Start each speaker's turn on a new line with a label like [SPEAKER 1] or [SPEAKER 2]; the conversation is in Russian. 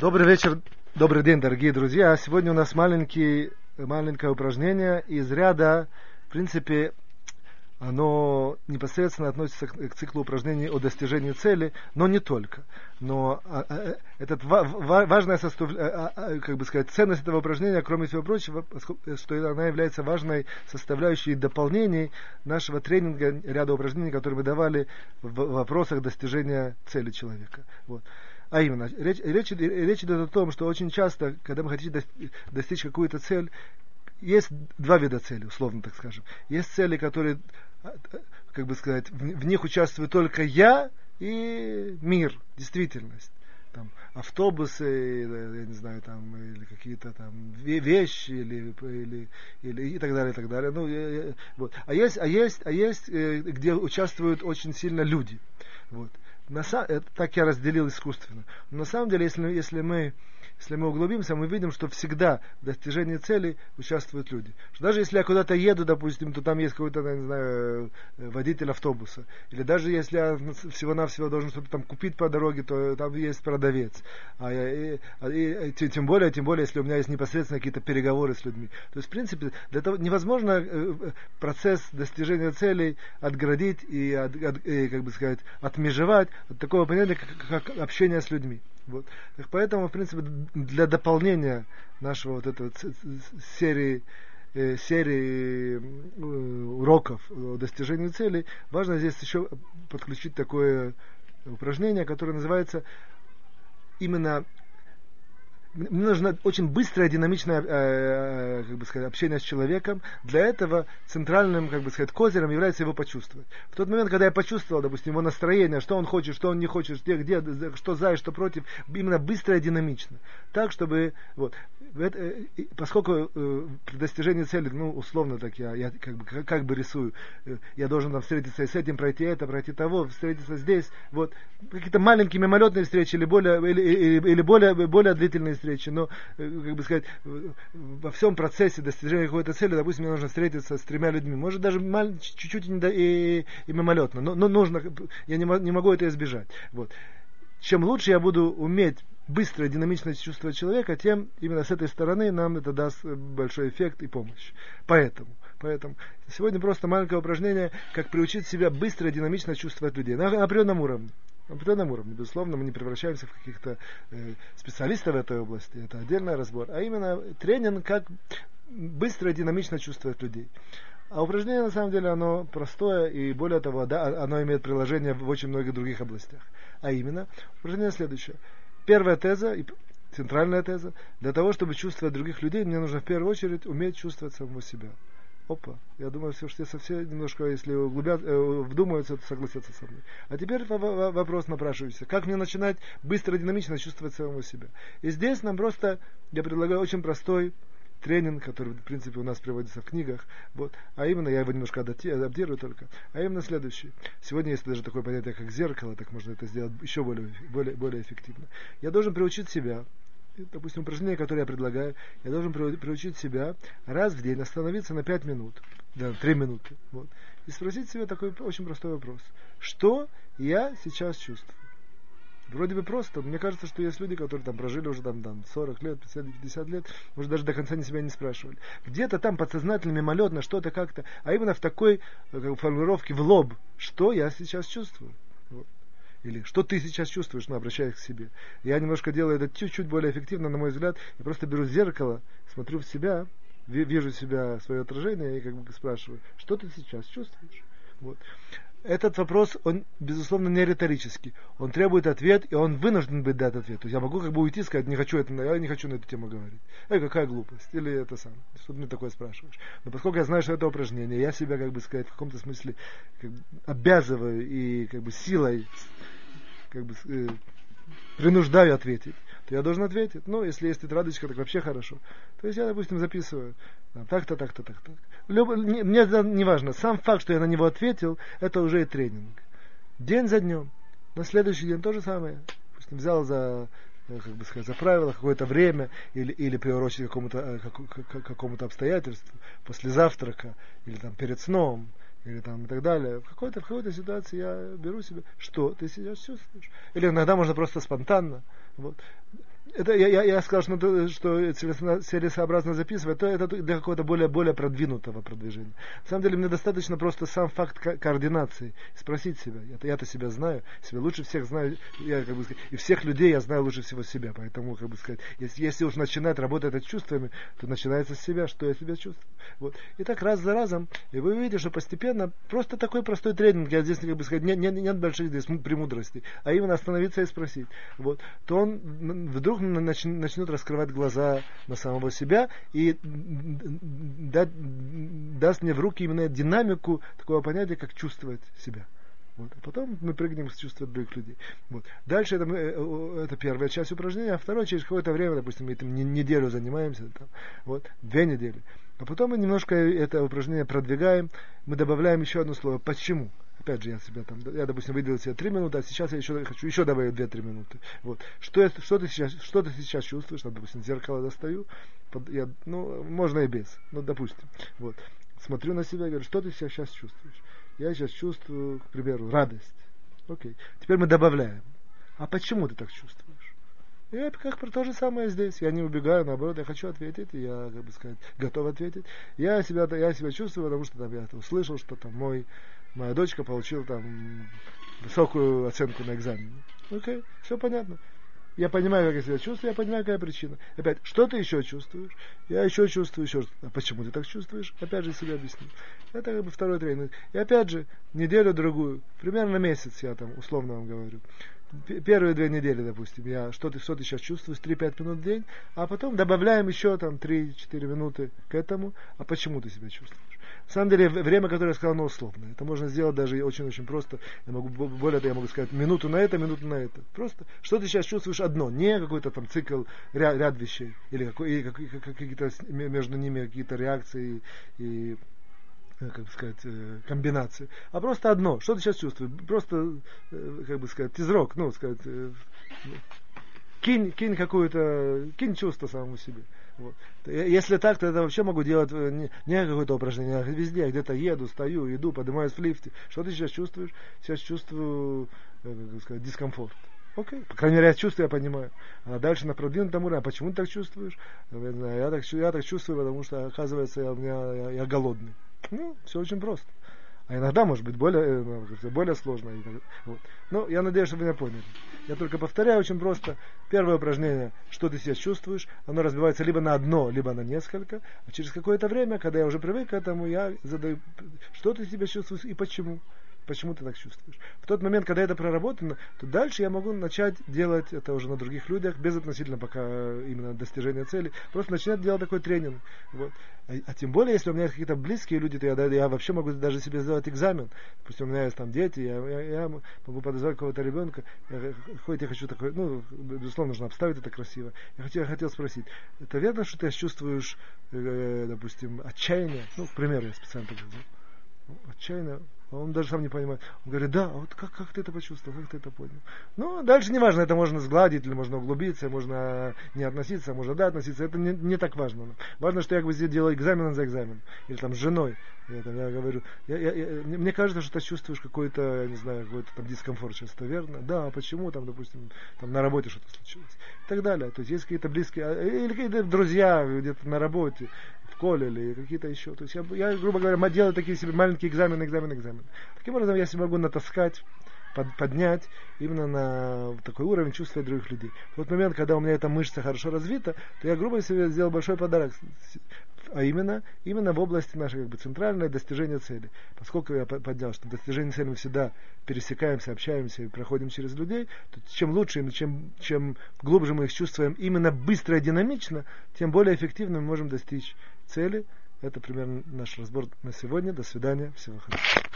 [SPEAKER 1] Добрый вечер, добрый день, дорогие друзья. Сегодня у нас маленький, маленькое упражнение из ряда, в принципе, оно непосредственно относится к, циклу упражнений о достижении цели, но не только. Но а, а, э, этот важная состав, а, как бы сказать, ценность этого упражнения, кроме всего прочего, что она является важной составляющей дополнений нашего тренинга, ряда упражнений, которые мы давали в вопросах достижения цели человека. Вот. А именно, речь, речь, речь идет о том, что очень часто, когда мы хотим достичь какую-то цель, есть два вида целей, условно так скажем. Есть цели, которые, как бы сказать, в, в них участвую только я и мир, действительность. Там, автобусы, я не знаю, там, или какие-то там вещи, или, или, или и так далее, и так далее. Ну, я, я, вот. А есть, а есть, а есть, э, где участвуют очень сильно люди. Вот на, это, так я разделил искусственно. Но на самом деле, если, если мы если мы углубимся, мы видим, что всегда в достижении цели участвуют люди. Что даже если я куда-то еду, допустим, то там есть какой-то, я не знаю, э, водитель автобуса. Или даже если я всего-навсего должен что-то там купить по дороге, то там есть продавец. А я, и, и, и, тем более, тем более, если у меня есть непосредственно какие-то переговоры с людьми. То есть, в принципе, для того невозможно э, э, процесс достижения целей отгородить и, от, от, и как бы сказать, отмежевать от такого понятия, как, как общение с людьми. Вот. Так поэтому, в принципе, для дополнения нашего вот этого серии э, серии э, уроков о достижении целей, важно здесь еще подключить такое упражнение, которое называется именно мне нужно очень быстрое, динамичное э, как бы сказать, общение с человеком. Для этого центральным как бы сказать, козырем является его почувствовать. В тот момент, когда я почувствовал, допустим, его настроение, что он хочет, что он не хочет, где, где что за и что против, именно быстро и динамично. Так, чтобы вот, это, э, поскольку э, при достижении цели, ну, условно так я, я как, бы, как, как бы рисую, э, я должен там встретиться и с этим, пройти это, пройти того, встретиться здесь, вот, какие-то маленькие мимолетные встречи или более, или, или, или более, более длительные встречи, но, э, как бы сказать, во всем процессе достижения какой-то цели, допустим, мне нужно встретиться с тремя людьми, может даже чуть-чуть и, и, и мимолетно, но, но нужно, я не, не могу это избежать, вот. Чем лучше я буду уметь быстро и динамично чувствовать человека, тем именно с этой стороны нам это даст большой эффект и помощь. Поэтому, поэтому сегодня просто маленькое упражнение, как приучить себя быстро и динамично чувствовать людей на, на определенном уровне. На определенном уровне. Безусловно, мы не превращаемся в каких-то э, специалистов этой области. Это отдельный разбор. А именно тренинг, как быстро и динамично чувствовать людей. А упражнение, на самом деле, оно простое, и более того, да, оно имеет приложение в очень многих других областях. А именно, упражнение следующее – Первая теза и центральная теза. Для того, чтобы чувствовать других людей, мне нужно в первую очередь уметь чувствовать самого себя. Опа, я думаю, все, что все немножко, если углубят, э, вдумаются, то согласятся со мной. А теперь вопрос напрашивается. Как мне начинать быстро, динамично чувствовать самого себя? И здесь нам просто, я предлагаю очень простой тренинг, который, в принципе, у нас приводится в книгах. Вот. А именно, я его немножко адаптирую только. А именно следующее. Сегодня есть даже такое понятие, как зеркало, так можно это сделать еще более, более, более эффективно. Я должен приучить себя, допустим, упражнение, которое я предлагаю, я должен приучить себя раз в день остановиться на 5 минут, да, 3 минуты, вот, и спросить себя такой очень простой вопрос. Что я сейчас чувствую? Вроде бы просто. Мне кажется, что есть люди, которые там прожили уже там, там 40 лет, 50, 50 лет, может даже до конца не себя не спрашивали. Где-то там подсознательно, мимолетно, что-то как-то, а именно в такой э, как, формулировке в лоб, что я сейчас чувствую. Вот. Или что ты сейчас чувствуешь, ну, обращаясь к себе. Я немножко делаю это чуть-чуть более эффективно, на мой взгляд. Я просто беру зеркало, смотрю в себя, вижу себя, свое отражение и как бы спрашиваю, что ты сейчас чувствуешь. Вот этот вопрос, он, безусловно, не риторический. Он требует ответ, и он вынужден быть дать ответ. То есть я могу как бы уйти и сказать, не хочу это, я не хочу на эту тему говорить. Эй, какая глупость. Или это сам. Что ты мне такое спрашиваешь? Но поскольку я знаю, что это упражнение, я себя, как бы сказать, в каком-то смысле как бы, обязываю и как бы силой как бы, э, принуждаю ответить то я должен ответить. Ну, если есть тетрадочка, так вообще хорошо. То есть я, допустим, записываю так-то, так-то, так-то. Люб... Мне не важно. Сам факт, что я на него ответил, это уже и тренинг. День за днем. На следующий день то же самое. Допустим, взял за э, как бы сказать, за правило какое-то время или, или приурочить какому-то, э, как, какому-то обстоятельству после завтрака или там перед сном или там и так далее. В какой-то, в какой-то ситуации я беру себе, что ты сейчас чувствуешь. Или иногда можно просто спонтанно. Вот. Это я, я, я сказал, что, что целесообразно записывать, то это для какого-то более, более продвинутого продвижения. На самом деле мне достаточно просто сам факт ко- координации. Спросить себя. Я-то, я-то себя знаю, себя лучше всех знаю, я, как бы сказать, и всех людей я знаю лучше всего себя. Поэтому, как бы сказать, если, если уж начинать работать над чувствами, то начинается с себя, что я себя чувствую. Вот. И так раз за разом, и вы увидите, что постепенно просто такой простой тренинг, я здесь, как бы сказать, нет, нет, нет больших здесь премудростей, а именно остановиться и спросить. Вот. То он вдруг начнет раскрывать глаза на самого себя и дать, даст мне в руки именно динамику такого понятия, как чувствовать себя. Вот. А потом мы прыгнем с чувства других людей. Вот. Дальше это, мы, э, это первая часть упражнения, а вторая через какое-то время, допустим, мы этим неделю занимаемся, там, вот, две недели. А потом мы немножко это упражнение продвигаем, мы добавляем еще одно слово «почему». Опять же, я себя там, я, допустим, выделил себе три минуты, а сейчас я еще хочу еще добавить две-три минуты. Вот. Что, я, что, ты сейчас, что ты сейчас чувствуешь? Там, допустим, зеркало достаю, под, я, ну, можно и без, ну, допустим. Вот. Смотрю на себя и говорю, что ты себя сейчас чувствуешь? Я сейчас чувствую, к примеру, радость. Окей. Теперь мы добавляем. А почему ты так чувствуешь? И как про то же самое здесь. Я не убегаю, наоборот, я хочу ответить, и я, как бы сказать, готов ответить. Я себя, я себя чувствую, потому что там, я услышал, что там мой моя дочка получила там высокую оценку на экзамене. Окей, все понятно. Я понимаю, как я себя чувствую, я понимаю, какая причина. Опять, что ты еще чувствуешь? Я еще чувствую еще что А почему ты так чувствуешь? Опять же себе объясню. Это как бы второй тренинг. И опять же, неделю-другую, примерно месяц я там условно вам говорю. Первые две недели, допустим, я что ты, что ты сейчас чувствуешь, 3-5 минут в день, а потом добавляем еще там 3-4 минуты к этому, а почему ты себя чувствуешь? На самом деле, время, которое я сказал, оно условное. Это можно сделать даже очень-очень просто. Я могу, более того, я могу сказать минуту на это, минуту на это. Просто, что ты сейчас чувствуешь одно, не какой-то там цикл, ряд, ряд вещей, или, какой, или какие-то между ними какие-то реакции и э, как сказать, э, комбинации, а просто одно. Что ты сейчас чувствуешь? Просто, э, как бы сказать, изрок, ну, сказать, кинь, кинь какую-то, кинь чувство самому себе. Вот. Если так, то это вообще могу делать э, не, не какое-то упражнение, а везде. Я где-то еду, стою, иду, поднимаюсь в лифте. Что ты сейчас чувствуешь? Сейчас чувствую, э, как сказать, дискомфорт. Окей. По крайней мере, я чувствую, я понимаю. А дальше на продвинутом уровне, а почему ты так чувствуешь? Я, знаю, я, так, я так чувствую, потому что, оказывается, я, у я, я голодный. Ну, все очень просто. А иногда может быть более, э, ну, более сложно. Вот. Но я надеюсь, что вы меня поняли. Я только повторяю очень просто. Первое упражнение, что ты сейчас чувствуешь, оно разбивается либо на одно, либо на несколько. А через какое-то время, когда я уже привык к этому, я задаю, что ты себя чувствуешь и почему почему ты так чувствуешь. В тот момент, когда это проработано, то дальше я могу начать делать это уже на других людях, без относительно пока именно достижения цели, просто начинать делать такой тренинг. Вот. А, а тем более, если у меня есть какие-то близкие люди, то я, я вообще могу даже себе сделать экзамен. Пусть у меня есть там дети, я, я, я могу подозвать какого-то ребенка, я, хоть я хочу такой, ну, безусловно, нужно обставить это красиво. Я хотел, я хотел спросить, это верно, что ты чувствуешь, э, допустим, отчаяние? Ну, к примеру, я специально так сделал. Ну, отчаяние он даже сам не понимает. Он говорит, да, а вот как, как ты это почувствовал, как ты это понял? Ну, дальше не важно, это можно сгладить, или можно углубиться, можно не относиться, можно да относиться, это не, не так важно. Важно, что я как бы здесь делаю экзамен за экзамен, или там с женой. Я, там, я говорю, я, я, я, мне кажется, что ты чувствуешь какой-то, не знаю, какой-то там дискомфорт сейчас, это верно? Да, а почему там, допустим, там на работе что-то случилось? И так далее. То есть есть какие-то близкие, а, или какие-то друзья где-то на работе, школе или какие-то еще. То есть я, я, грубо говоря, делаю такие себе маленькие экзамены, экзамены, экзамены. Таким образом я себе могу натаскать, под, поднять именно на такой уровень чувства других людей. В тот момент, когда у меня эта мышца хорошо развита, то я, грубо себе сделал большой подарок а именно, именно в области нашей как бы, центральной достижения цели. Поскольку я поднял, что достижение цели мы всегда пересекаемся, общаемся и проходим через людей, то чем лучше, чем, чем глубже мы их чувствуем именно быстро и динамично, тем более эффективно мы можем достичь цели. Это примерно наш разбор на сегодня. До свидания. Всего хорошего.